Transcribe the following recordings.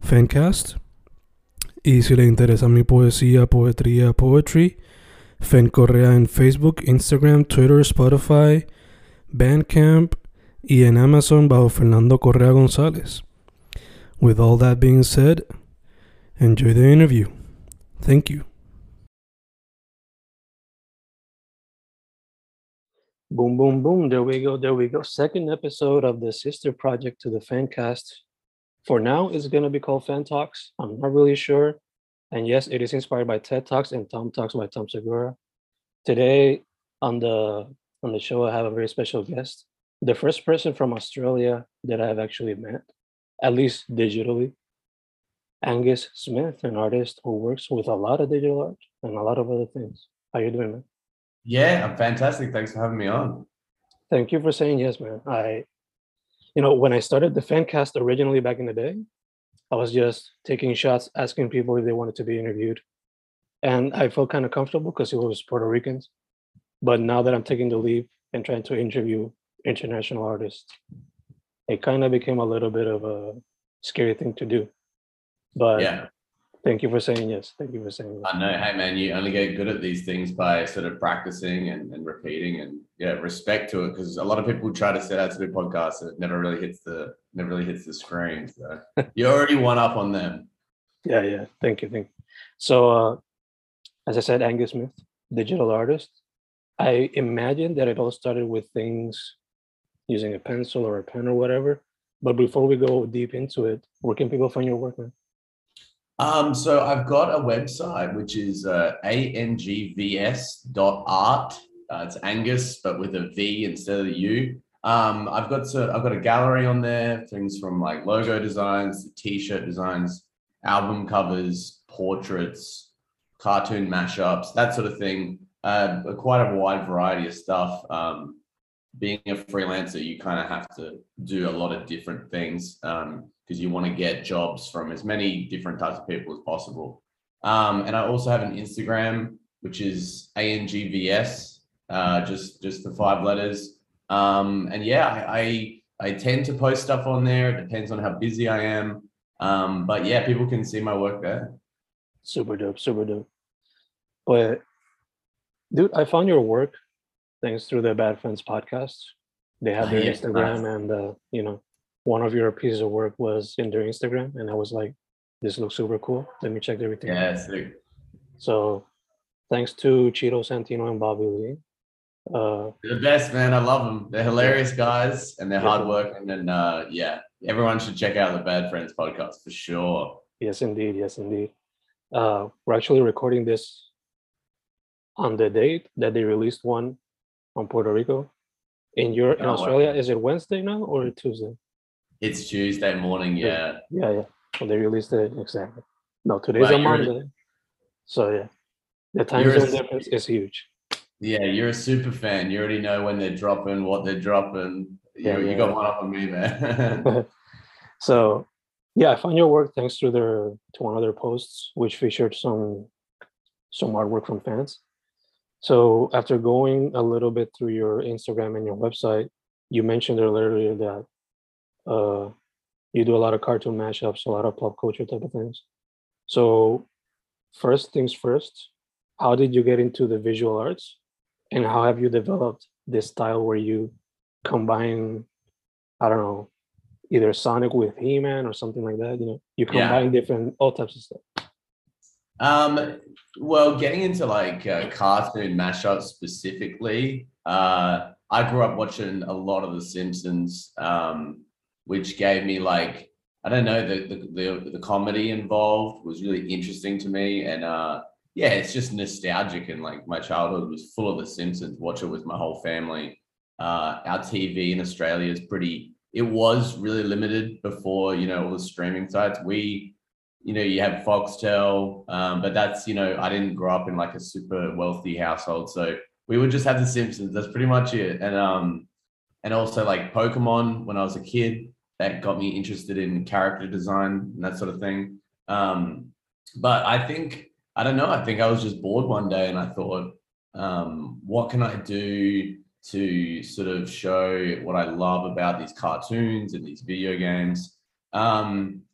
Fancast. Y si le interesa mi poesía, poetría, poetry, Fen Correa en Facebook, Instagram, Twitter, Spotify, Bandcamp y en Amazon bajo Fernando Correa González. With all that being said, enjoy the interview. Thank you. Boom, boom, boom. There we go. There we go. Second episode of the sister project to the Fancast. For now, it's going to be called Fan Talks. I'm not really sure. And yes, it is inspired by TED Talks and Tom Talks by Tom Segura. Today on the on the show, I have a very special guest, the first person from Australia that I have actually met, at least digitally. Angus Smith, an artist who works with a lot of digital art and a lot of other things. How you doing, man? Yeah, I'm fantastic. Thanks for having me on. Thank you for saying yes, man. I, you know, when I started the fan cast originally back in the day, I was just taking shots, asking people if they wanted to be interviewed. And I felt kind of comfortable because it was Puerto Ricans. But now that I'm taking the leap and trying to interview international artists, it kind of became a little bit of a scary thing to do. But Yeah, thank you for saying yes. Thank you for saying yes. I know. Hey, man, you only get good at these things by sort of practicing and, and repeating and yeah, respect to it. Because a lot of people try to set out to do podcasts and it never really hits the never really hits the screen. So you're already one up on them. Yeah, yeah. Thank you. Thank you. So, uh, as I said, Angus Smith, digital artist. I imagine that it all started with things using a pencil or a pen or whatever. But before we go deep into it, where can people find your work, man? Um, so I've got a website which is uh, angvs.art. Uh, it's Angus, but with a V instead of the U. Um, I've got so I've got a gallery on there, things from like logo designs, t-shirt designs, album covers, portraits, cartoon mashups, that sort of thing. Uh, quite a wide variety of stuff. Um, being a freelancer, you kind of have to do a lot of different things because you want to get jobs from as many different types of people as possible. Um, and I also have an Instagram, which is angvs, uh, just just the five letters. Um, and yeah, I, I I tend to post stuff on there. It depends on how busy I am. Um, but yeah, people can see my work there. Super dope, super dope. But, dude, I found your work thanks through the Bad Friends podcast. They have their yeah, Instagram, nice. and uh, you know, one of your pieces of work was in their Instagram, and I was like, "This looks super cool. Let me check everything." out." Yeah, sick. So, thanks to Cheeto Santino and Bobby Lee. Uh, They're the best, man. I love them. They're hilarious guys and they're Yeah. hardworking. And uh, yeah, everyone should check out the Bad Friends podcast for sure. yes, indeed. Yes, indeed. Uh, we're actually recording this on the date that they released one on Puerto Rico. In your in Oh, wow. Australia, is it Wednesday now or mm-hmm. Tuesday? It's Tuesday morning. Yeah. Yeah, yeah. Well, they released it exactly. No, today's a Monday. So yeah, the time a zone difference is huge. Yeah. You're a super fan. You already know when they're dropping, what they're dropping. You, Yeah, you yeah, got one up on me, man. so yeah, I found your work thanks to their to one of their posts, which featured some some artwork from fans. So after going a little bit through your Instagram and your website, you mentioned earlier that uh, you do a lot of cartoon mashups, a lot of pop culture type of things. So first things first, how did you get into the visual arts, and how have you developed this style where you combine, I don't know, either Sonic with He-Man or something like that. You know, you Yeah. combine different all types of stuff. Um, well, getting into like uh, cartoon mashups specifically, uh, I grew up watching a lot of The Simpsons, um, which gave me like I don't know the, the the the comedy involved was really interesting to me, and uh, yeah, it's just nostalgic and like my childhood was full of The Simpsons. Watch it with my whole family. Uh, our TV in Australia is pretty. It was really limited before you know all the streaming sites. We you know, you have Foxtel, um, but that's, you know, I didn't grow up in like a super wealthy household. So we would just have the Simpsons. That's pretty much it. And, um, and also like Pokemon when I was a kid, that got me interested in character design and that sort of thing. Um, but I think, I don't know, I think I was just bored one day and I thought, um, what can I do to sort of show what I love about these cartoons and these video games? Um,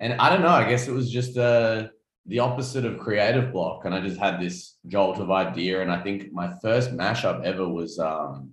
and I don't know. I guess it was just uh, the opposite of creative block, and I just had this jolt of idea. And I think my first mashup ever was um,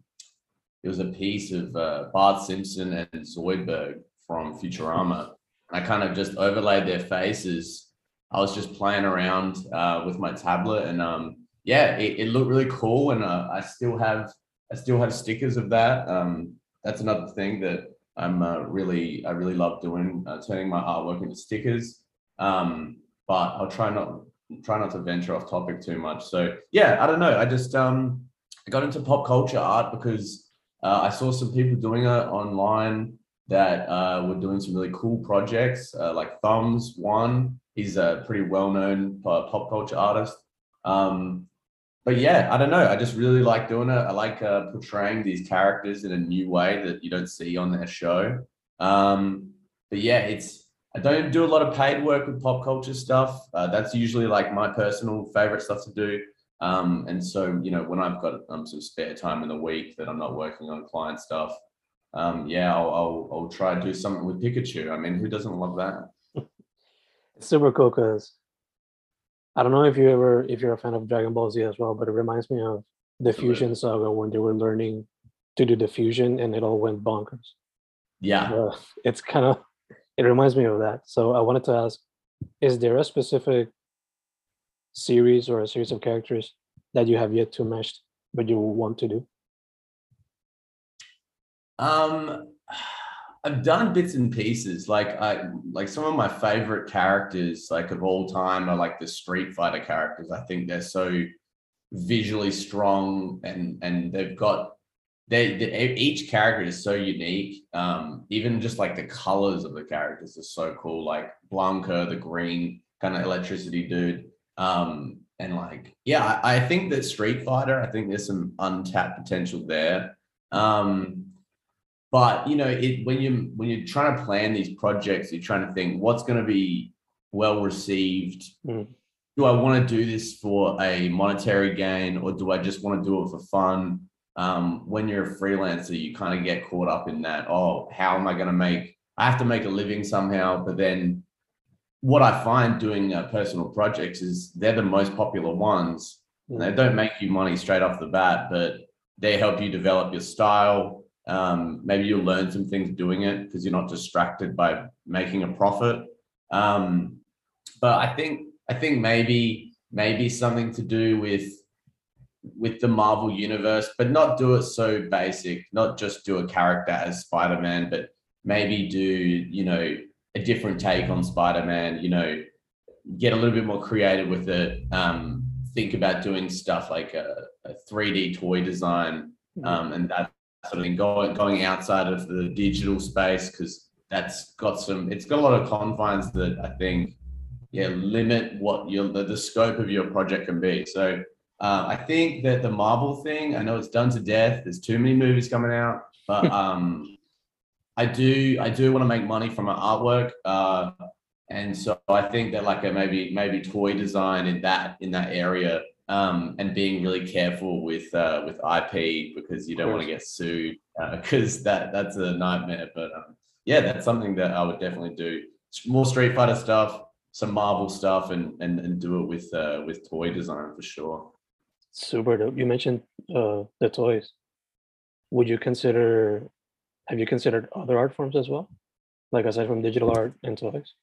it was a piece of uh, Bart Simpson and Zoidberg from Futurama. I kind of just overlaid their faces. I was just playing around uh, with my tablet, and um, yeah, it, it, looked really cool. And uh, I still have I still have stickers of that. Um, that's another thing that I'm uh, really I really love doing uh, turning my artwork into stickers. Um, but I'll try not try not to venture off topic too much. So yeah, I don't know. I just um, I got into pop culture art because uh, I saw some people doing it online that uh, were doing some really cool projects. Uh, like Thumbs one, he's a pretty well known pop culture artist. Um, but yeah, I don't know. I just really like doing it. I like uh, portraying these characters in a new way that you don't see on their show. Um, but yeah, it's I don't do a lot of paid work with pop culture stuff. Uh, that's usually like my personal favorite stuff to do. Um, and so you know, when I've got um, some spare time in the week that I'm not working on client stuff, um, yeah, I'll, I'll I'll try to do something with Pikachu. I mean, who doesn't love that? Super cool because I don't know if you ever if you're a fan of Dragon Ball Z as well, but it reminds me of the Fusion Saga when they were learning to do the fusion and it all went bonkers. Yeah, uh, it's kind of it reminds me of that. So I wanted to ask: Is there a specific series or a series of characters that you have yet to mesh, but you want to do? Um, I've done bits and pieces. Like I like some of my favorite characters, like of all time, are like the Street Fighter characters. I think they're so visually strong and and they've got they, they each character is so unique. Um, even just like the colors of the characters are so cool. Like Blanka, the green kind of electricity dude. Um, and like, yeah, I, I think that Street Fighter, I think there's some untapped potential there. Um, but you know it when you when you're trying to plan these projects you're trying to think what's going to be well received mm. do i want to do this for a monetary gain or do i just want to do it for fun um, when you're a freelancer you kind of get caught up in that oh how am i going to make i have to make a living somehow but then what i find doing uh, personal projects is they're the most popular ones mm. they don't make you money straight off the bat but they help you develop your style um, maybe you'll learn some things doing it because you're not distracted by making a profit. Um, but I think I think maybe maybe something to do with with the Marvel universe, but not do it so basic. Not just do a character as Spider Man, but maybe do you know a different take on Spider Man. You know, get a little bit more creative with it. Um, think about doing stuff like a, a 3D toy design, mm-hmm. um, and that sort of going going outside of the digital space because that's got some. It's got a lot of confines that I think, yeah, limit what your the, the scope of your project can be. So uh, I think that the Marvel thing, I know it's done to death. There's too many movies coming out, but um, I do I do want to make money from my artwork. Uh, and so I think that like a maybe maybe toy design in that in that area um, and being really careful with uh, with IP because you don't want to get sued because uh, that that's a nightmare. But um, yeah, that's something that I would definitely do. More Street Fighter stuff, some Marvel stuff, and and and do it with uh, with toy design for sure. Super dope. You mentioned uh, the toys. Would you consider? Have you considered other art forms as well? Like aside from digital art and toys.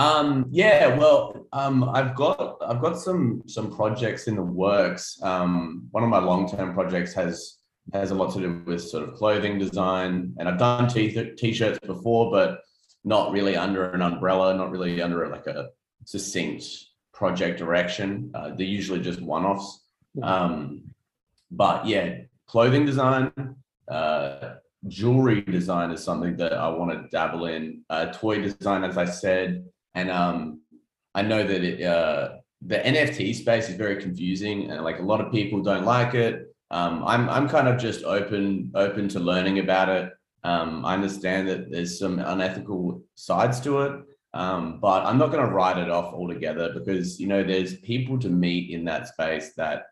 Um, yeah, well, um, I've got I've got some some projects in the works. Um, one of my long term projects has has a lot to do with sort of clothing design, and I've done t t-shirts before, but not really under an umbrella, not really under like a succinct project direction. Uh, they're usually just one offs. Um, but yeah, clothing design, uh, jewelry design is something that I want to dabble in. Uh, toy design, as I said, and um, I know that it, uh, the NFT space is very confusing, and like a lot of people don't like it. Um, I'm I'm kind of just open open to learning about it. Um, I understand that there's some unethical sides to it, um, but I'm not going to write it off altogether because you know there's people to meet in that space that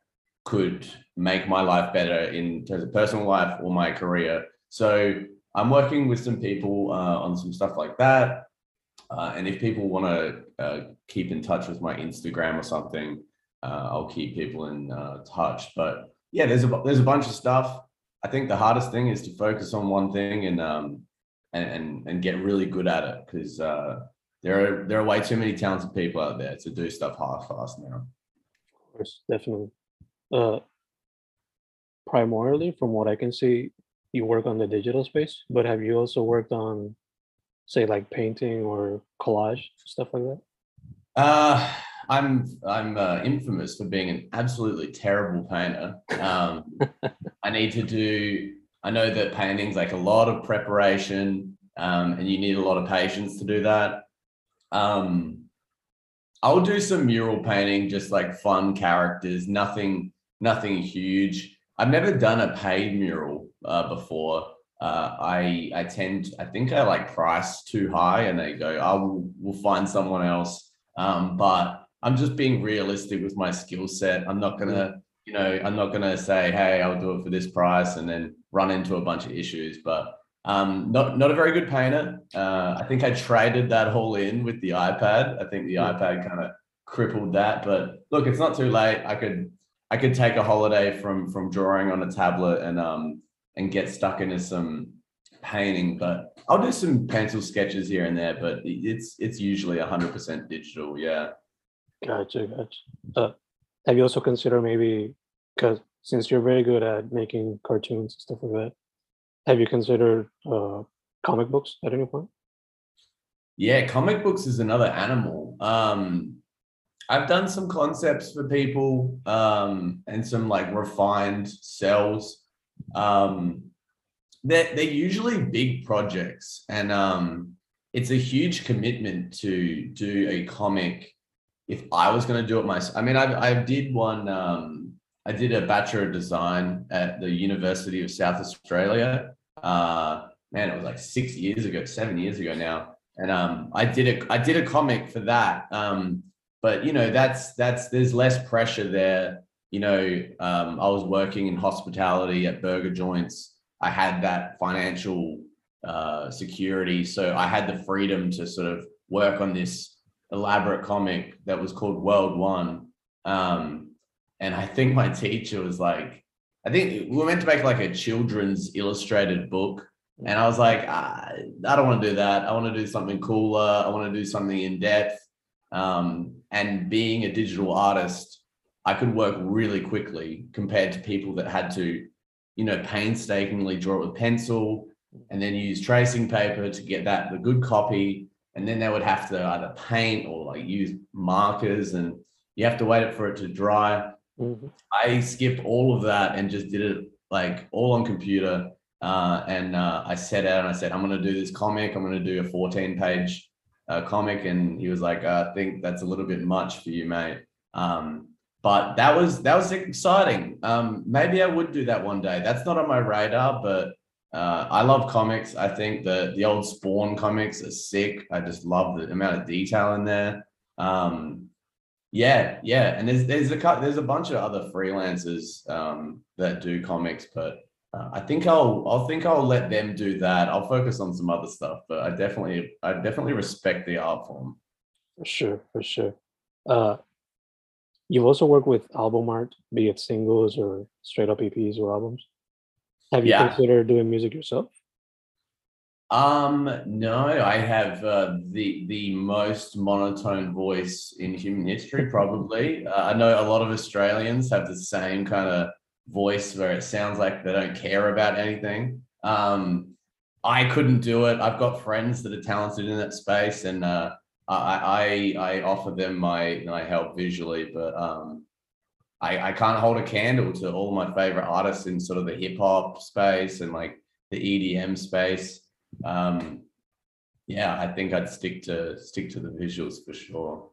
could make my life better in terms of personal life or my career. So I'm working with some people uh, on some stuff like that. Uh, and if people want to uh, keep in touch with my Instagram or something, uh, I'll keep people in uh, touch. But yeah, there's a there's a bunch of stuff. I think the hardest thing is to focus on one thing and um and and, and get really good at it because uh, there are there are way too many talented people out there to do stuff half fast now. Of course, definitely. Uh, primarily, from what I can see, you work on the digital space, but have you also worked on, say, like painting or collage stuff like that? Uh, I'm I'm uh, infamous for being an absolutely terrible painter. Um, I need to do. I know that painting's like a lot of preparation, um, and you need a lot of patience to do that. Um, I'll do some mural painting, just like fun characters, nothing nothing huge. I've never done a paid mural uh, before. Uh, I I tend I think I like price too high, and they go, "I will we'll find someone else." Um, but I'm just being realistic with my skill set. I'm not gonna, you know, I'm not gonna say, "Hey, I'll do it for this price," and then run into a bunch of issues. But um, not not a very good painter. Uh, I think I traded that whole in with the iPad. I think the Yeah. iPad kind of crippled that. But look, it's not too late. I could I could take a holiday from from drawing on a tablet and um and get stuck into some painting. But I'll do some pencil sketches here and there. But it's it's usually hundred percent digital. Yeah. Gotcha, gotcha. Uh, have you also considered maybe, because since you're very good at making cartoons and stuff like that, have you considered uh, comic books at any point? Yeah, comic books is another animal. Um, I've done some concepts for people um, and some like refined cells. Um, they're, they're usually big projects, and um, it's a huge commitment to do a comic. If I was going to do it myself, I mean, I, I did one. Um, I did a bachelor of design at the University of South Australia. Uh, man, it was like six years ago, seven years ago now and um, I did a I did a comic for that. Um, but you know, that's that's there's less pressure there. You know, um, I was working in hospitality at burger joints. I had that financial uh, security, so I had the freedom to sort of work on this elaborate comic that was called World One. Um, and I think my teacher was like, I think we were meant to make like a children's illustrated book and I was like, I, I don't want to do that. I want to do something cooler. I want to do something in depth. Um, and being a digital artist, I could work really quickly compared to people that had to, you know, painstakingly draw it with pencil and then use tracing paper to get that the good copy. And then they would have to either paint or like use markers and you have to wait for it to dry. Mhm. I skipped all of that and just did it like all on computer. Uh, and uh, I set out and I said, I'm going to do this comic. I'm going to do a 14 page uh, comic. And he was like, I think that's a little bit much for you, mate. Um, but that was that was exciting. Um, maybe I would do that one day. That's not on my radar, but uh, I love comics. I think the the old Spawn comics are sick. I just love the amount of detail in there. Um, yeah, yeah, and there's there's a there's a bunch of other freelancers um, that do comics, but uh, I think I'll I'll think I'll let them do that. I'll focus on some other stuff, but I definitely I definitely respect the art form. For sure, for sure. Uh, you've also worked with album art, be it singles or straight up EPs or albums. Have you Yeah. considered doing music yourself? Um, no, I have uh, the the most monotone voice in human history, probably. uh, I know a lot of Australians have the same kind of voice where it sounds like they don't care about anything. Um, I couldn't do it. I've got friends that are talented in that space, and uh, I, I I offer them my my help visually, but um, I I can't hold a candle to all my favorite artists in sort of the hip hop space and like the EDM space um, yeah, I think I'd stick to stick to the visuals for sure.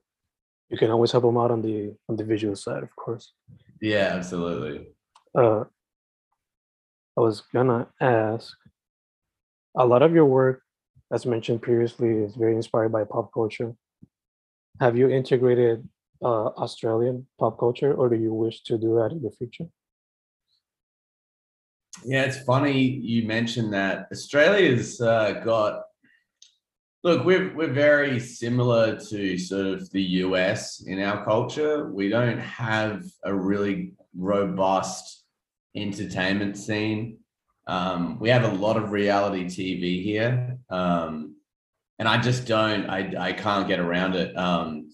You can always help them out on the on the visual side, of course. Yeah, absolutely. Uh, I was gonna ask. A lot of your work, as mentioned previously, is very inspired by pop culture. Have you integrated uh, Australian pop culture, or do you wish to do that in the future? Yeah, it's funny you mentioned that. Australia's uh, got look, we're we're very similar to sort of the US in our culture. We don't have a really robust entertainment scene. Um, we have a lot of reality TV here, um, and I just don't. I I can't get around it. Um,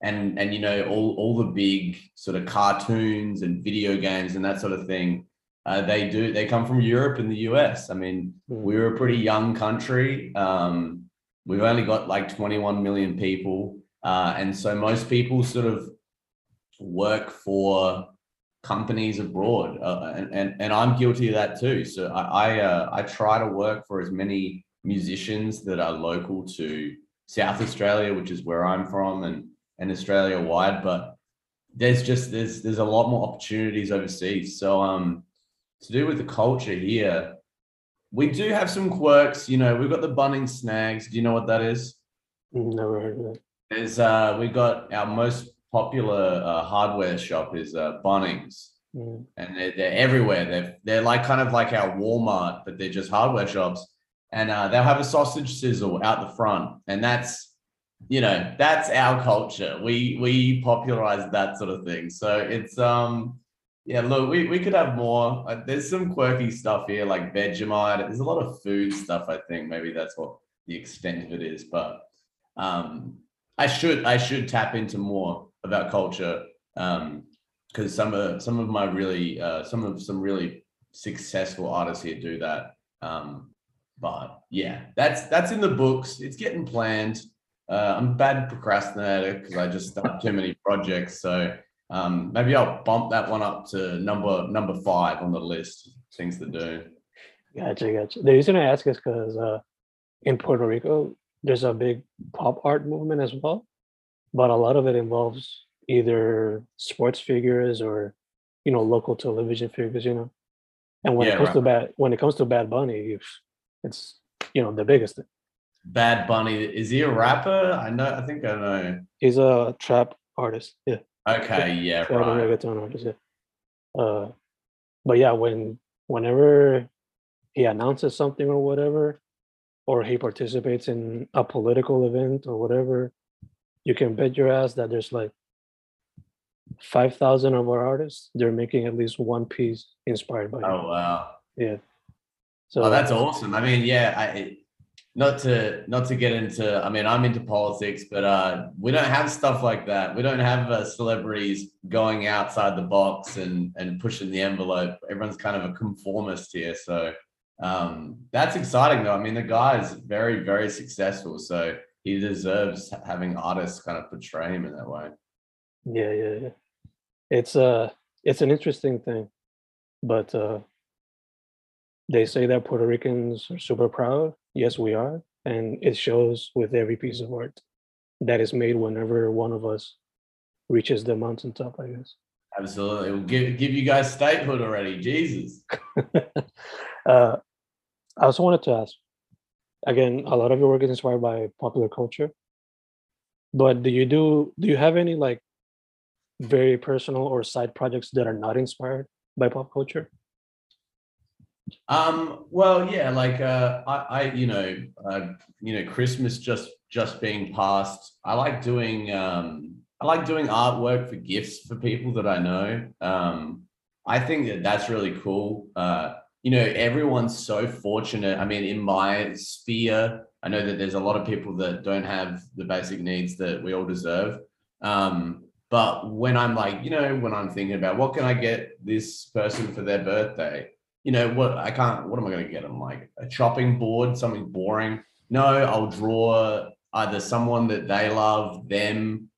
and and you know all all the big sort of cartoons and video games and that sort of thing uh, they do. They come from Europe and the US. I mean, mm. we're a pretty young country. Um, we've only got like 21 million people, uh, and so most people sort of work for companies abroad, uh, and, and and I'm guilty of that too. So I I, uh, I try to work for as many musicians that are local to South Australia, which is where I'm from, and and Australia wide, but there's just there's there's a lot more opportunities overseas. So um to do with the culture here, we do have some quirks. You know, we've got the Bunnings snags. Do you know what that is? Never heard of it. Is uh, we got our most popular uh, hardware shop is uh, Bunnings, mm. and they're, they're everywhere. They're they're like kind of like our Walmart, but they're just hardware shops. And uh, they'll have a sausage sizzle out the front, and that's you know that's our culture. We we popularized that sort of thing. So it's um yeah, look, we, we could have more. Uh, there's some quirky stuff here, like Vegemite. There's a lot of food stuff. I think maybe that's what the extent of it is. But um, I should I should tap into more about culture because um, some of some of my really uh, some of some really successful artists here do that. Um, but yeah, that's that's in the books. It's getting planned. Uh, I'm bad procrastinator because I just start too many projects. So um, maybe I'll bump that one up to number number five on the list. Things to do. Gotcha, gotcha. The reason I ask is because uh, in Puerto Rico, there's a big pop art movement as well, but a lot of it involves either sports figures or you know local television figures. You know, and when yeah, it comes right. to bad when it comes to Bad Bunny, it's you know the biggest thing. Bad Bunny is he a rapper? I know. I think I know. He's a trap artist. Yeah. Okay, yeah, right. reggaeton artist. Yeah. Uh, but yeah, when whenever he announces something or whatever, or he participates in a political event or whatever, you can bet your ass that there's like five thousand of our artists. They're making at least one piece inspired by. Oh him. wow! Yeah. So oh, that's awesome. I mean, yeah, I, not to not to get into i mean i'm into politics but uh we don't have stuff like that we don't have uh, celebrities going outside the box and and pushing the envelope everyone's kind of a conformist here so um that's exciting though i mean the guy is very very successful so he deserves having artists kind of portray him in that way yeah yeah yeah it's uh it's an interesting thing but uh they say that puerto ricans are super proud Yes, we are. And it shows with every piece of art that is made whenever one of us reaches the mountaintop, I guess. Absolutely. We'll give, give you guys statehood already. Jesus. uh, I also wanted to ask again, a lot of your work is inspired by popular culture. But do you do do you have any like very personal or side projects that are not inspired by pop culture? Um, well, yeah, like uh, I, I, you know, uh, you know, Christmas just just being passed. I like doing, um, I like doing artwork for gifts for people that I know. Um, I think that that's really cool. Uh, you know, everyone's so fortunate. I mean, in my sphere, I know that there's a lot of people that don't have the basic needs that we all deserve. Um, but when I'm like, you know, when I'm thinking about what can I get this person for their birthday, you know, what I can't, what am I going to get them? Like a chopping board, something boring. No, I'll draw either someone that they love, them.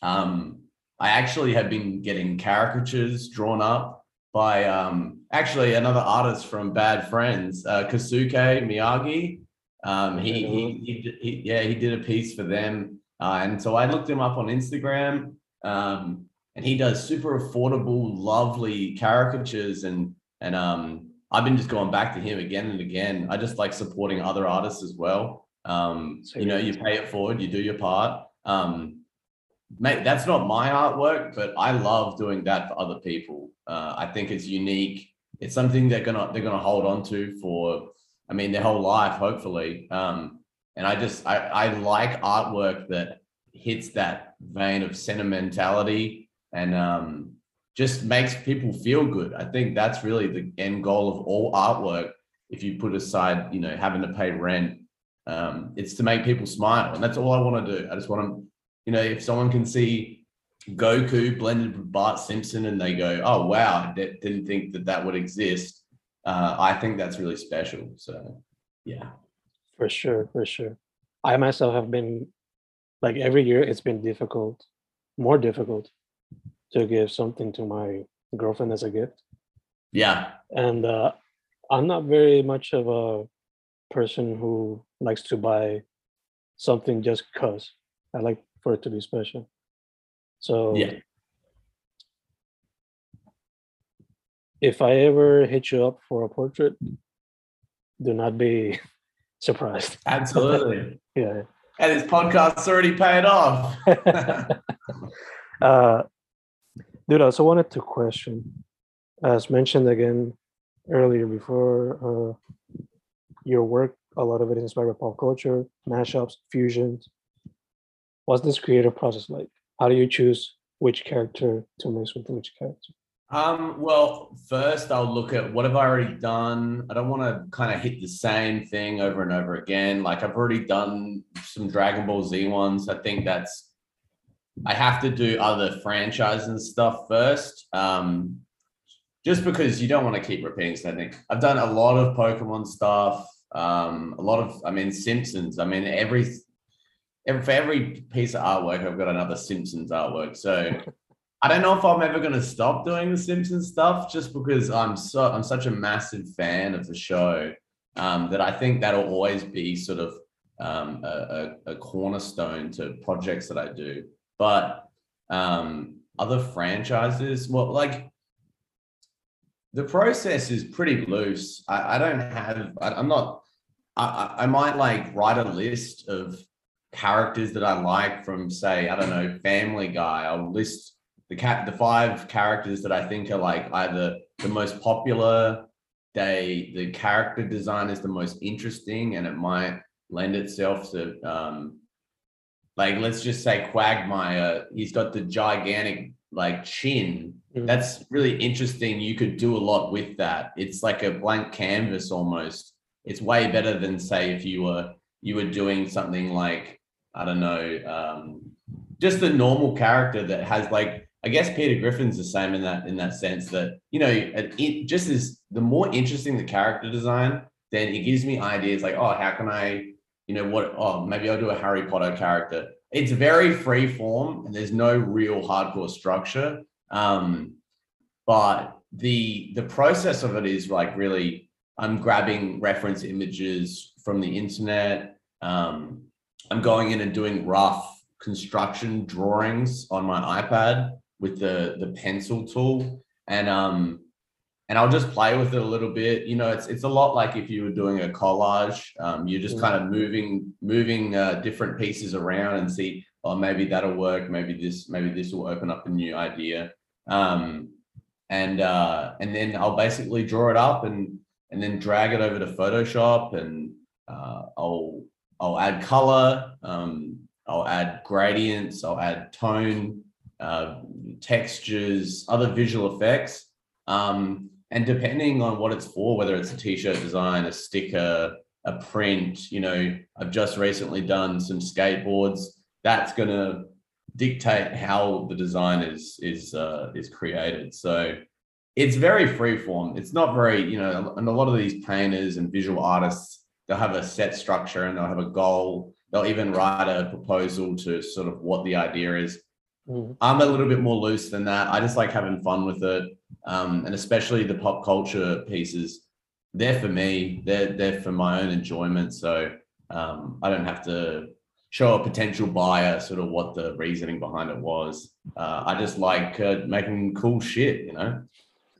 Um, I actually have been getting caricatures drawn up by um, actually another artist from Bad Friends, uh, Kasuke Miyagi. Um, he, he, he, he, yeah, he did a piece for them. Uh, and so I looked him up on Instagram um, and he does super affordable, lovely caricatures. And, and um, I've been just going back to him again and again. I just like supporting other artists as well. Um, you know, you pay it forward, you do your part. Um, mate, that's not my artwork, but I love doing that for other people. Uh, I think it's unique. It's something they're gonna they're gonna hold on to for, I mean, their whole life, hopefully. Um, and I just I, I like artwork that hits that vein of sentimentality and um, just makes people feel good. I think that's really the end goal of all artwork. If you put aside, you know, having to pay rent, um, it's to make people smile, and that's all I want to do. I just want to you know, if someone can see Goku blended with Bart Simpson and they go, oh, wow, I didn't think that that would exist, uh, I think that's really special. So, yeah. For sure, for sure. I myself have been, like, every year it's been difficult, more difficult to give something to my girlfriend as a gift. Yeah. And uh, I'm not very much of a person who likes to buy something just because. I like for it to be special. So yeah. If I ever hit you up for a portrait, do not be surprised. Absolutely. yeah. And this podcast's already paid off. uh, dude, I also wanted to question, as mentioned again earlier before, uh, your work, a lot of it is inspired by pop culture, mashups, fusions what's this creative process like? How do you choose which character to mix with which character? Um, well, first I'll look at what have I already done. I don't want to kind of hit the same thing over and over again. Like I've already done some Dragon Ball Z ones. I think that's I have to do other franchises and stuff first. Um, just because you don't want to keep repeating something. I've done a lot of Pokemon stuff. Um, a lot of, I mean, Simpsons. I mean, every for every piece of artwork, I've got another Simpsons artwork. So I don't know if I'm ever going to stop doing the Simpsons stuff, just because I'm so I'm such a massive fan of the show um, that I think that'll always be sort of um, a, a, a, cornerstone to projects that I do. But um, other franchises, well, like the process is pretty loose. I, I don't have. I, I'm not. I, I might like write a list of characters that I like from, say, I don't know, Family Guy. I'll list the cat, the five characters that I think are like either the most popular. They the character design is the most interesting, and it might lend itself to, um, like, let's just say Quagmire. He's got the gigantic like chin. Mm-hmm. That's really interesting. You could do a lot with that. It's like a blank canvas almost. It's way better than say if you were you were doing something like I don't know, um, just the normal character that has like I guess Peter Griffin's the same in that in that sense that you know it just is the more interesting the character design, then it gives me ideas like oh how can I you know what oh maybe I'll do a Harry Potter character. It's very free form and there's no real hardcore structure. Um, but the the process of it is like really I'm grabbing reference images from the internet. Um, I'm going in and doing rough construction drawings on my iPad with the the pencil tool, and um, and I'll just play with it a little bit. You know, it's it's a lot like if you were doing a collage. Um, you're just mm. kind of moving moving uh, different pieces around and see, oh, maybe that'll work. Maybe this maybe this will open up a new idea. Um, and uh, and then I'll basically draw it up and and then drag it over to Photoshop and uh, I'll I'll add color, um, I'll add gradients, I'll add tone, uh, textures, other visual effects. Um, and depending on what it's for, whether it's a t-shirt design, a sticker, a print, you know, I've just recently done some skateboards. That's going to dictate how the design is is uh, is created. So it's very freeform. It's not very, you know, and a lot of these painters and visual artists, they'll have a set structure and they'll have a goal. They'll even write a proposal to sort of what the idea is. Mm. I'm a little bit more loose than that. I just like having fun with it, um, and especially the pop culture pieces. They're for me. They're they're for my own enjoyment. So um, I don't have to show a potential buyer sort of what the reasoning behind it was. Uh, I just like uh, making cool shit, you know.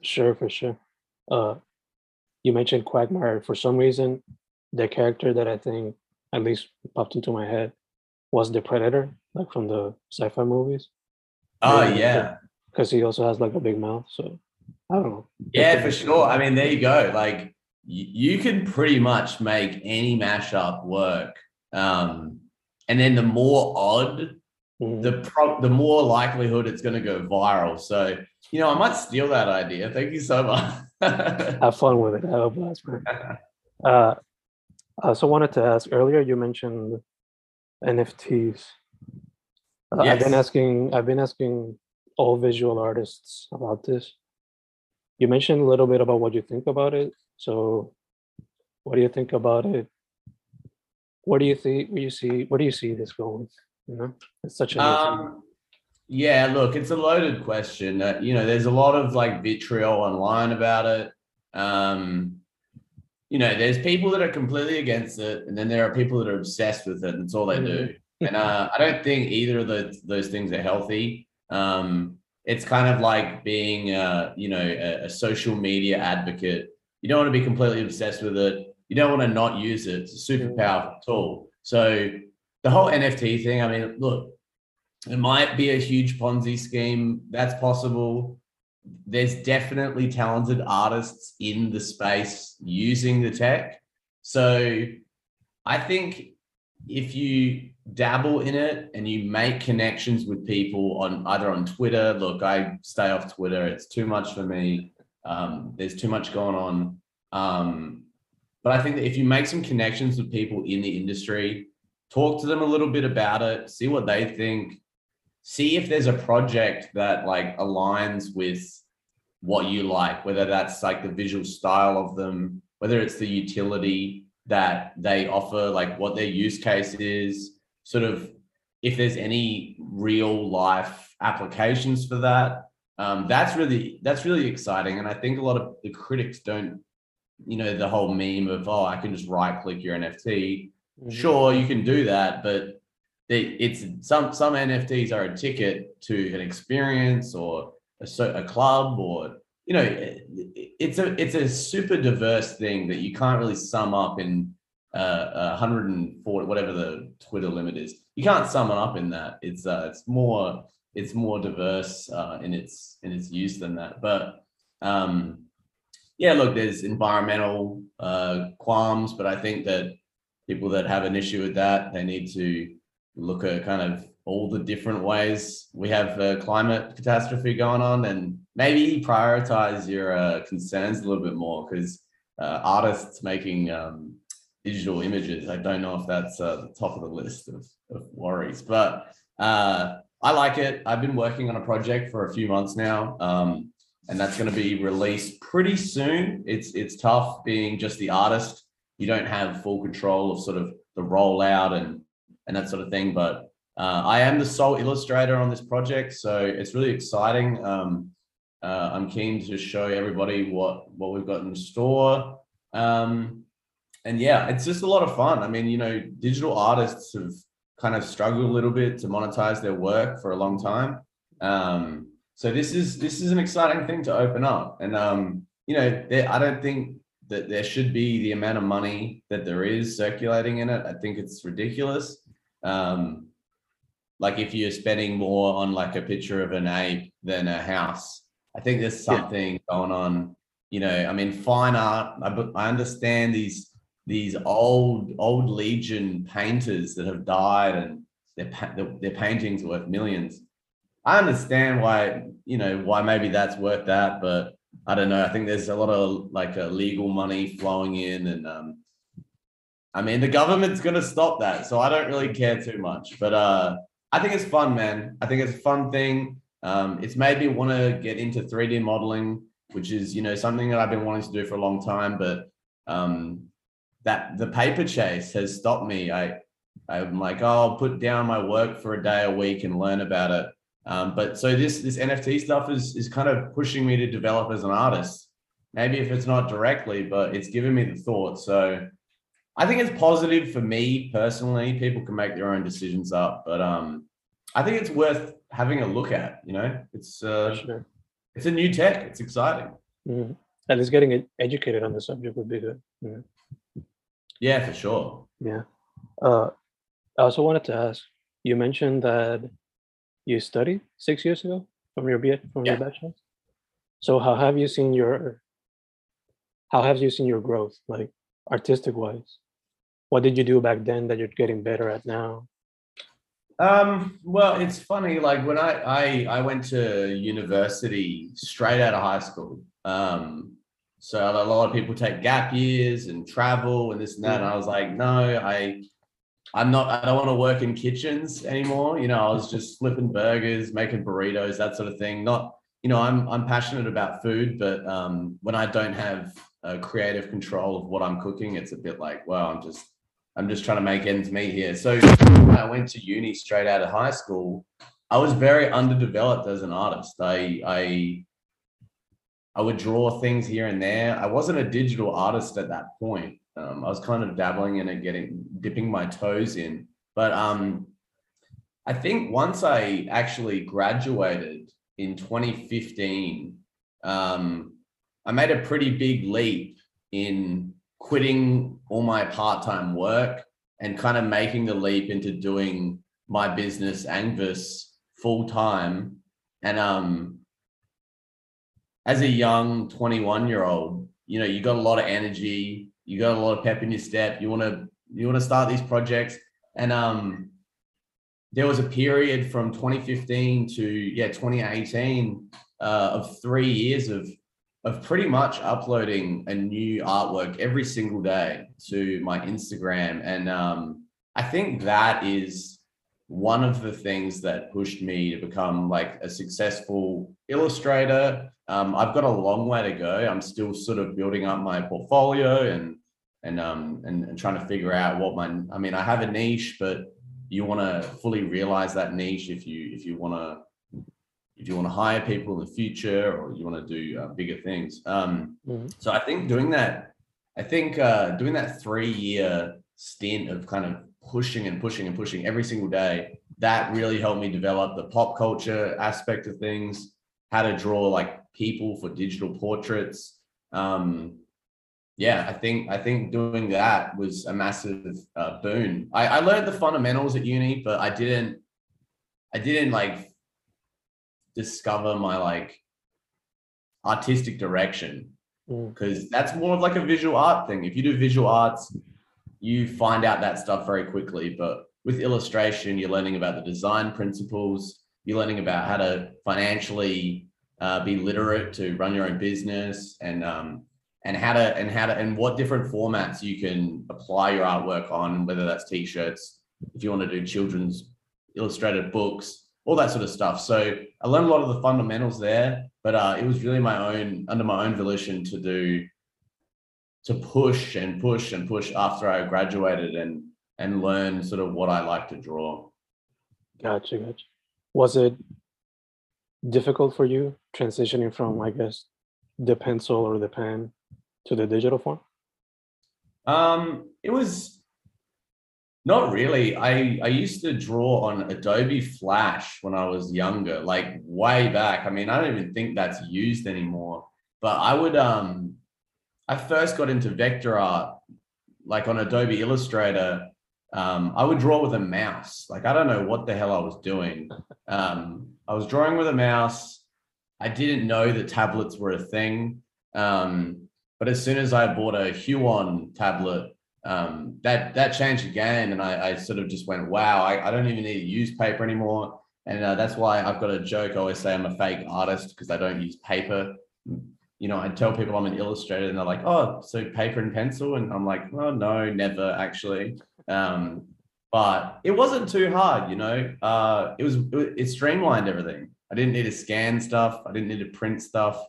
Sure, for sure. Uh, you mentioned Quagmire. For some reason, the character that I think at least popped into my head was the Predator, like from the sci-fi movies. Oh Yeah, yeah, because he also has like a big mouth. So I don't know. yeah, for sure. I mean, there you go. Like you can pretty much make any mashup work. Um, and then the more odd, Mhm. the pro- the more likelihood it's going to go viral. So you know, I might steal that idea. Thank you so much. Have fun with it. Have a blast, man. Uh, I also wanted to ask earlier. You mentioned NFTs. Uh, I've been asking. I've been asking all visual artists about this. You mentioned a little bit about what you think about it. So, what do you think about it? What do you think? Where you see? What do you see this going? You know, it's such a. Um, yeah, look, it's a loaded question. Uh, you know, there's a lot of like vitriol online about it. Um, you know, there's people that are completely against it, and then there are people that are obsessed with it. And that's all they do. And uh, I don't think either of those those things are healthy. Um, it's kind of like being, uh, you know, a, a social media advocate. You don't want to be completely obsessed with it. You don't want to not use it. It's a super Mm. powerful tool. So the whole NFT thing. I mean, look, it might be a huge Ponzi scheme. That's possible. There's definitely talented artists in the space using the tech. So I think if you dabble in it and you make connections with people on either on Twitter, look, I stay off Twitter. It's too much for me. Um, there's too much going on. Um, but I think that if you make some connections with people in the industry, talk to them a little bit about it, see what they think, see if there's a project that like aligns with what you like, whether that's like the visual style of them, whether it's the utility that they offer, like what their use case is, sort of if there's any real life applications for that. Um, that's really that's really exciting. And I think a lot of the critics don't, you know, the whole meme of, oh, I can just right click your NFT Mhm. sure you can do that but they, it's some some nfts are a ticket to an experience or a, a club or you know it- it's a it's a super diverse thing that you can't really sum up in uh 140 whatever the twitter limit is. You can't sum it up in that. It's uh it's more it's more diverse uh in its in its use than that. But um yeah look there's environmental uh qualms but i think that people that have an issue with that, they need to look at kind of all the different ways we have a climate catastrophe going on and maybe prioritize your uh, concerns a little bit more because uh, artists making um, digital images, I don't know if that's uh, the top of the list of, of worries, but uh, I like it. I've been working on a project for a few months now. Um, and that's going to be released pretty soon. It's it's tough being just the artist you don't have full control of sort of the rollout and and that sort of thing. But uh, I am the sole illustrator on this project, so it's really exciting. Um, uh, I'm keen to show everybody what what we've got in store. Um, and yeah, it's just a lot of fun. I mean, you know, digital artists have kind of struggled a little bit to monetize their work for a long time. Um, so this is this is an exciting thing to open up, and um, you know, I don't think that there should be the amount of money that there is circulating in it. I think it's ridiculous. Um, like if you're spending more on like a picture of an ape than a house, I think there's Yeah. something going on. You know, I mean, fine art. I, I understand these these old old legion painters that have died and their their, their paintings worth millions. I understand why you know why maybe that's worth that, but I don't know. I think there's a lot of like uh, legal money flowing in, and um, I mean the government's gonna stop that, so I don't really care too much. But uh, I think it's fun, man. I think it's a fun thing. Um, it's made me want to get into 3D modeling, which is you know something that I've been wanting to do for a long time, but um, that the paper chase has stopped me. I I'm like, oh, I'll put down my work for a day a week and learn about it. Um, but so this this NFT stuff is is kind of pushing me to develop as an artist. Maybe if it's not directly, but it's given me the thought. So I think it's positive for me personally. People can make their own decisions up, but um, I think it's worth having a look at. You know, it's uh, sure. it's a new tech. It's exciting. hmm At least getting educated on the subject would be good. Yeah. Yeah, for sure. Yeah. Uh, I also wanted to ask. You mentioned that you studied six years ago from your B from your bachelor's. So how have you seen your how have you seen your growth, like artistic wise? What did you do back then that you're getting better at now? Um, well, it's funny. Like when I I I went to university straight out of high school. Um, so a lot of people take gap years and travel and this and that. And I was like, no, I I'm not. I don't want to work in kitchens anymore. You know, I was just flipping burgers, making burritos, that sort of thing. Not, you know, I'm I'm passionate about food, but um, when I don't have a creative control of what I'm cooking, it's a bit like, well, I'm just I'm just trying to make ends meet here. So I went to uni straight out of high school, I was very underdeveloped as an artist. I I I would draw things here and there. I wasn't a digital artist at that point. Um, I was kind of dabbling in it, getting dipping my toes in. But um, I think once I actually graduated in 2015, um, I made a pretty big leap in quitting all my part-time work and kind of making the leap into doing my business ANGVS full time. And um, as a young 21 year old, you know, you got a lot of energy, you got a lot of pep in your step. You want to you want to start these projects, and um, there was a period from 2015 to yeah 2018 uh, of three years of of pretty much uploading a new artwork every single day to my Instagram, and um, I think that is one of the things that pushed me to become like a successful illustrator. Um, I've got a long way to go. I'm still sort of building up my portfolio and and um and, and trying to figure out what my I mean I have a niche, but you want to fully realize that niche if you if you want to if you want to hire people in the future or you want to do uh, bigger things. Um, Mhm. so I think doing that, I think uh, doing that three year stint of kind of pushing and pushing and pushing every single day, that really helped me develop the pop culture aspect of things, how to draw like people for digital portraits. Um, yeah, I think I think doing that was a massive uh, boon. I, I learned the fundamentals at uni, but I didn't I didn't like discover my like artistic direction Mm. because that's more of like a visual art thing. If you do visual arts, you find out that stuff very quickly. But with illustration, you're learning about the design principles. You're learning about how to financially uh, be literate to run your own business and um, and how to and how to and what different formats you can apply your artwork on, whether that's t-shirts, if you want to do children's illustrated books, all that sort of stuff. So I learned a lot of the fundamentals there, but uh, it was really my own under my own volition to do to push and push and push after I graduated and and learn sort of what I like to draw. Gotcha, gotcha. Was it difficult for you transitioning from, I guess, the pencil or the pen to the digital form? Um, it was not really. I I used to draw on Adobe Flash when I was younger, like way back. I mean, I don't even think that's used anymore. But I would um I first got into vector art like on Adobe Illustrator. Um, I would draw with a mouse. Like I don't know what the hell I was doing. Um, I was drawing with a mouse. I didn't know that tablets were a thing. Um, but as soon as I bought a Huion tablet, um, that that changed the game, and I, I sort of just went, "Wow, I, I don't even need to use paper anymore." And uh, that's why I've got a joke. I always say I'm a fake artist because I don't use paper. you know, I tell people I'm an illustrator, and they're like, "Oh, so paper and pencil?" And I'm like, "Oh no, never actually." Um, but it wasn't too hard, you know. Uh, it was it streamlined everything. I didn't need to scan stuff. I didn't need to print stuff.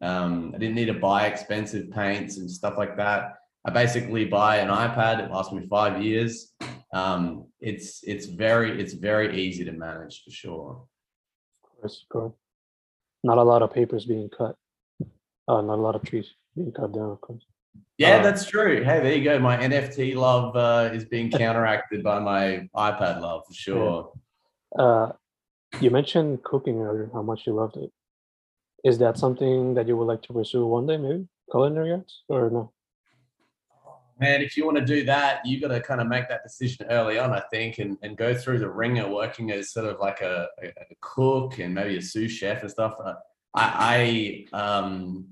Um, I didn't need to buy expensive paints and stuff like that. I basically buy an iPad. It lasts me five years. Um, it's it's very it's very easy to manage for sure. Of course. Not a lot of papers being cut. Uh, not a lot of trees being cut down, of course. Yeah, Uh, that's true. Hey, there you go. My NFT love uh, is being counteracted by my iPad love for sure. Uh, you mentioned cooking earlier, how much you loved it. Is that something that you would like to pursue one day, maybe culinary arts, or no? Man, if you want to do that, you've got to kind of make that decision early on, I think, and, and go through the ringer working as sort of like a, a, cook and maybe a sous chef and stuff. Uh, I, I um,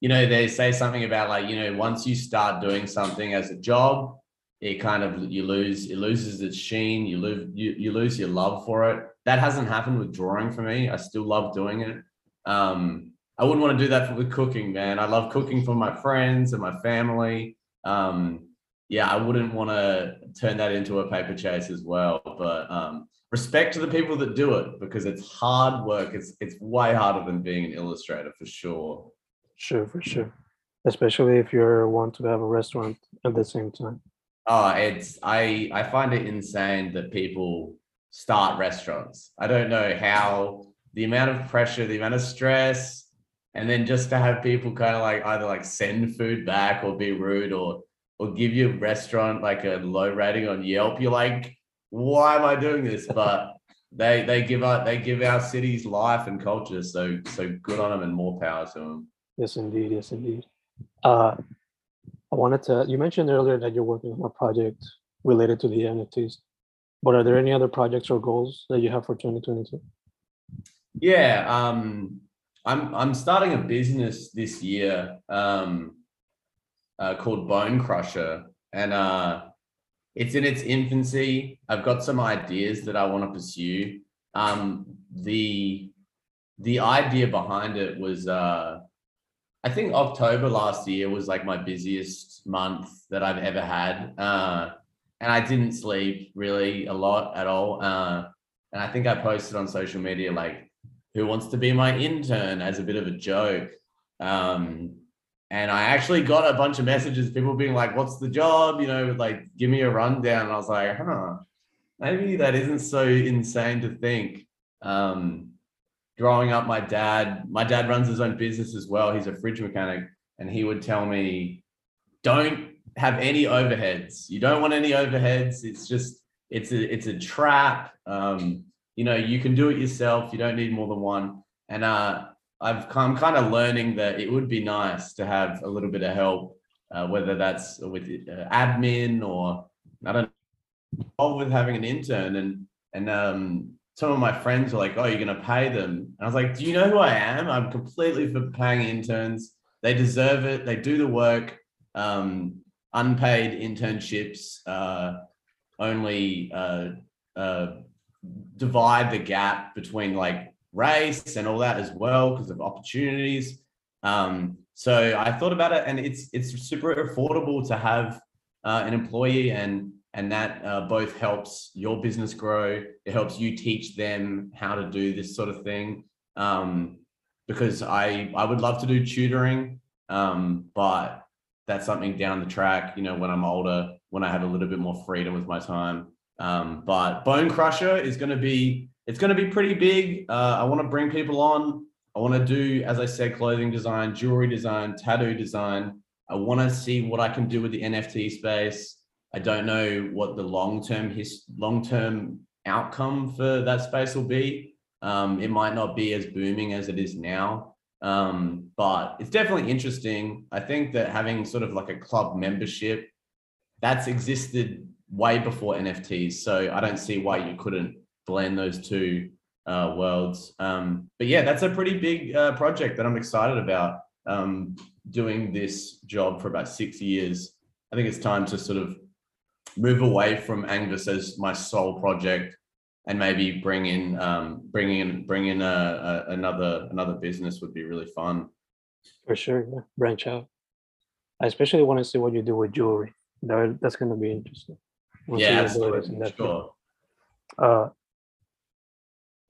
you know, they say something about like, you know, once you start doing something as a job, it kind of you lose it loses its sheen. You lose you, you lose your love for it. That hasn't happened with drawing for me. I still love doing it. Um, I wouldn't want to do that with cooking, man. I love cooking for my friends and my family. Um, yeah, I wouldn't want to turn that into a paper chase as well. But um, respect to the people that do it because it's hard work. It's it's way harder than being an illustrator for sure. Sure, for sure. Especially if you're want to have a restaurant at the same time. Oh, it's I I find it insane that people start restaurants. I don't know how the amount of pressure, the amount of stress, and then just to have people kind of like either like send food back or be rude or or give your restaurant like a low rating on Yelp. You're like, why am I doing this? But they they give out they give our cities life and culture. So so good on them and more power to them. Yes, indeed. Yes, indeed. Uh, I wanted to. You mentioned earlier that you're working on a project related to the NFTs. But are there any other projects or goals that you have for 2022? Yeah, um, I'm I'm starting a business this year um, uh, called Bone Crusher, and uh, it's in its infancy. I've got some ideas that I want to pursue. Um, the the idea behind it was uh, I think October last year was like my busiest month that I've ever had, uh, and I didn't sleep really a lot at all. Uh, and I think I posted on social media like who wants to be my intern as a bit of a joke. Um, and I actually got a bunch of messages, people being like, what's the job? You know, like, give me a rundown. And I was like, huh, maybe that isn't so insane to think. Um, growing up, my dad, my dad runs his own business as well. He's a fridge mechanic. And he would tell me, don't have any overheads. You don't want any overheads. It's just, it's a, it's a trap. Um, you know, you can do it yourself. You don't need more than one. And uh, I've I'm kind of learning that it would be nice to have a little bit of help, uh, whether that's with uh, admin or I don't know, with having an intern. And and um, some of my friends were like, "Oh, you're gonna pay them?" And I was like, "Do you know who I am? I'm completely for paying interns. They deserve it. They do the work. Um, unpaid internships uh, only." Uh, uh, divide the gap between like race and all that as well because of opportunities. Um, so I thought about it, and it's it's super affordable to have uh, an employee, and and that uh, both helps your business grow. It helps you teach them how to do this sort of thing. Um, because I I would love to do tutoring, um, but that's something down the track. You know, when I'm older, when I have a little bit more freedom with my time. Um, but Bone Crusher is going to be it's going to be pretty big. Uh, I want to bring people on. I want to do, as I said, clothing design, jewelry design, tattoo design. I want to see what I can do with the NFT space. I don't know what the long term his long term outcome for that space will be. Um, it might not be as booming as it is now, um, but it's definitely interesting. I think that having sort of like a club membership that's existed way before NFTs. So I don't see why you couldn't blend those two uh, worlds. Um, but yeah, that's a pretty big uh, project that I'm excited about. Um, doing this job for about six years, I think it's time to sort of move away from Angus as my sole project and maybe bring in um, bring in bring in a, a, another another business would be really fun. For sure, yeah. Branch out. I especially want to see what you do with jewelry. That, that's going to be interesting. Yeah, your abilities in absolutely. Sure. Uh,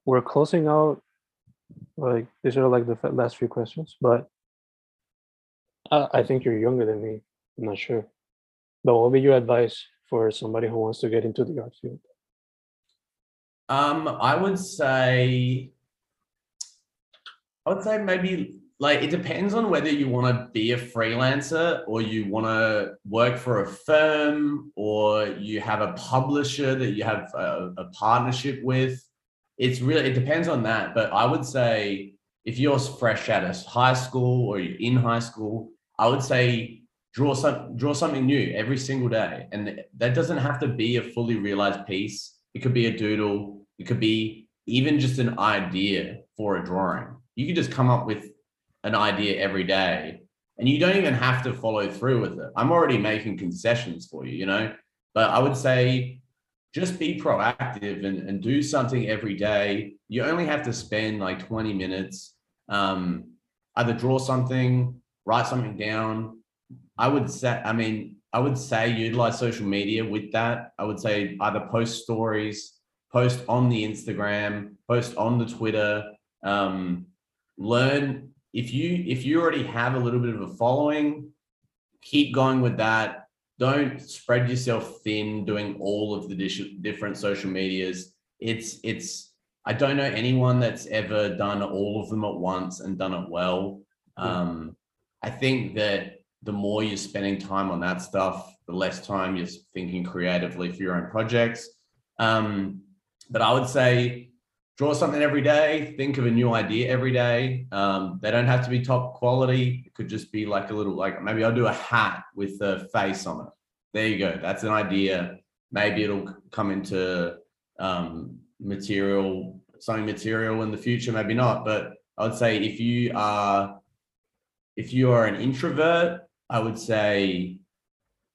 we're closing out. Like these are like the last few questions, but uh, I think you're younger than me. I'm not sure, but what would be your advice for somebody who wants to get into the art field? Um, I would say, I would say maybe like it depends on whether you want to be a freelancer or you want to work for a firm or you have a publisher that you have a, a partnership with. It's really it depends on that, but I would say if you're fresh out of high school or you're in high school, I would say draw some draw something new every single day, and that doesn't have to be a fully realized piece. It could be a doodle. It could be even just an idea for a drawing. You could just come up with an idea every day and you don't even have to follow through with it. I'm already making concessions for you, you know, but I would say just be proactive and, and do something every day. You only have to spend like 20 minutes. Um, either draw something, write something down. I would say, I mean, I would say utilize social media with that. I would say either post stories, post on the Instagram, post on the Twitter. Um, learn if you if you already have a little bit of a following, keep going with that. Don't spread yourself thin doing all of the dish- different social medias. It's it's I don't know anyone that's ever done all of them at once and done it well. Um, I think that the more you're spending time on that stuff, the less time you're thinking creatively for your own projects. Um, but I would say draw something every day, think of a new idea every day. Um, they don't have to be top quality. It could just be like a little, like maybe I'll do a hat with a face on it. There you go. That's an idea. Maybe it'll come into um, material, something material in the future, maybe not. But I would say if you are, if you are an introvert, I would say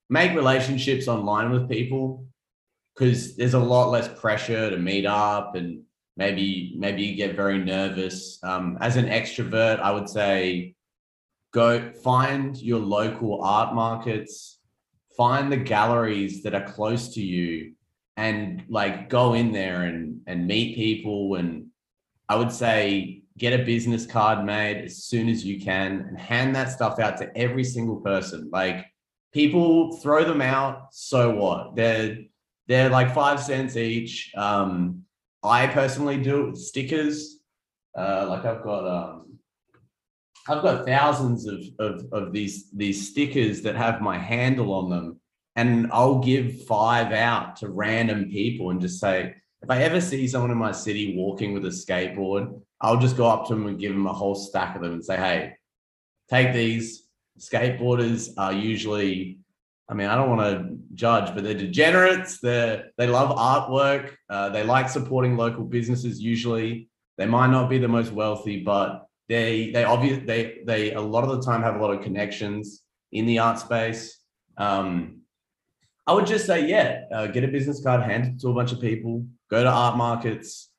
make relationships online with people because there's a lot less pressure to meet up and maybe maybe you get very nervous. Um, as an extrovert i would say go find your local art markets find the galleries that are close to you and like go in there and and meet people. And i would say get a business card made as soon as you can and hand that stuff out to every single person. Like people throw them out so what? They're they're like five cents each. Um I personally do it with stickers. Uh, like I've got um, I've got thousands of, of of these these stickers that have my handle on them, and I'll give five out to random people and just say, if I ever see someone in my city walking with a skateboard, I'll just go up to them and give them a whole stack of them and say, hey, take these. Skateboarders are usually I mean, I don't want to judge, but they're degenerates. They they love artwork. Uh, they like supporting local businesses. Usually, they might not be the most wealthy, but they they obvious they they a lot of the time have a lot of connections in the art space. Um, I would just say, yeah, uh, get a business card, hand it to a bunch of people, go to art markets.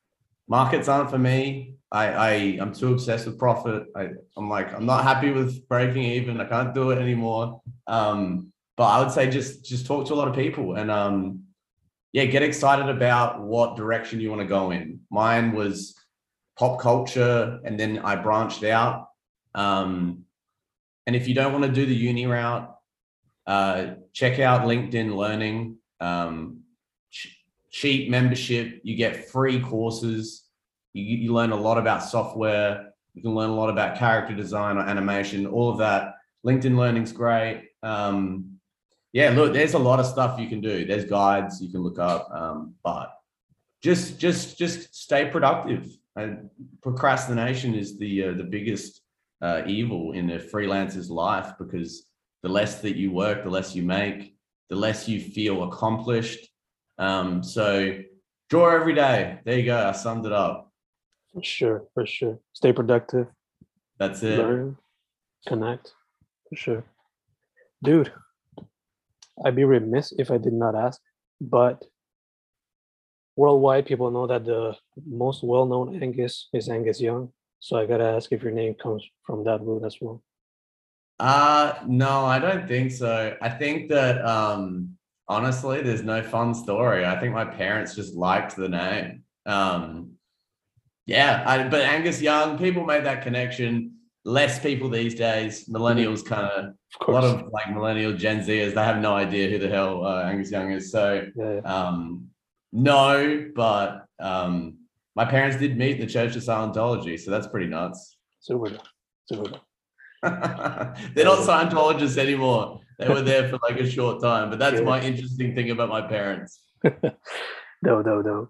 Markets aren't for me. I, I I'm too obsessed with profit. I, I'm like I'm not happy with breaking even. I can't do it anymore. Um, but I would say just just talk to a lot of people and um yeah, get excited about what direction you want to go in. Mine was pop culture, and then I branched out. Um, and if you don't want to do the uni route, uh, check out LinkedIn Learning. Um, ch- cheap membership, you get free courses. You, you learn a lot about software. You can learn a lot about character design or animation, all of that. LinkedIn Learning's great. Um, yeah, look, there's a lot of stuff you can do. There's guides you can look up, um, but just just just stay productive. And procrastination is the uh, the biggest uh, evil in a freelancer's life because the less that you work, the less you make, the less you feel accomplished. Um, so draw every day. There you go. I summed it up. For sure, for sure. Stay productive, That's it. learn, connect. For sure. Dude, I'd be remiss if I did not ask, but worldwide people know that the most well-known Angus is Angus Young. So I gotta ask if your name comes from that root as well. Uh no, I don't think so. I think that um honestly, there's no fun story. I think my parents just liked the name. Um yeah, I, but Angus Young, people made that connection. Less people these days. Millennials kind of Of a lot of like millennial Gen Zers, they have no idea who the hell uh, Angus Young is. So yeah, yeah. um no, but um my parents did meet in the Church of Scientology, so that's pretty nuts. super. Super. They're not Scientologists anymore. They were there for like a short time, but that's Yeah. my interesting thing about my parents. No, no, no.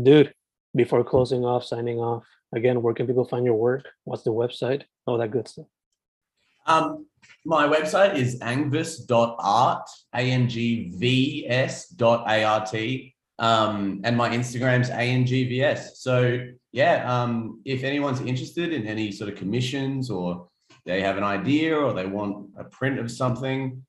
Dude, before closing off, signing off, again, where can people find your work? What's the website? All that good stuff. Um, my website is angvs.art, A-N-G-V-S dot A-R-T. Um, and my Instagram's A-N-G-V-S. So yeah, um, if anyone's interested in any sort of commissions or they have an idea or they want a print of something,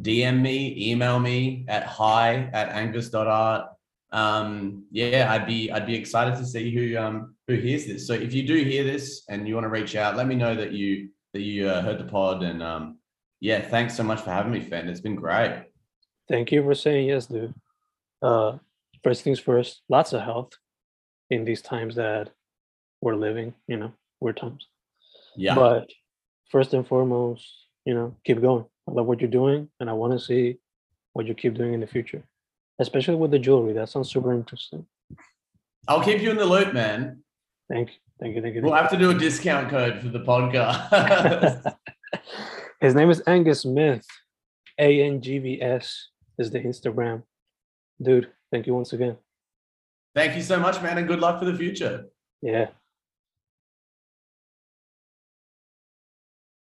DM me, email me at hi at angus.art. Um, yeah, I'd be I'd be excited to see who um who hears this. So if you do hear this and you want to reach out, let me know that you that you uh, heard the pod and um yeah, thanks so much for having me, Fen. It's been great. Thank you for saying yes, dude. Uh, first things first, lots of health in these times that we're living, you know, weird times. Yeah. But first and foremost, you know, keep going. I love what you're doing, and I want to see what you keep doing in the future, especially with the jewelry. That sounds super interesting. I'll keep you in the loop, man. Thank you. Thank you. Thank you. We'll have to do a discount code for the podcast. His name is Angus Smith. A N G V S is the Instagram. Dude, thank you once again. Thank you so much, man, and good luck for the future. Yeah.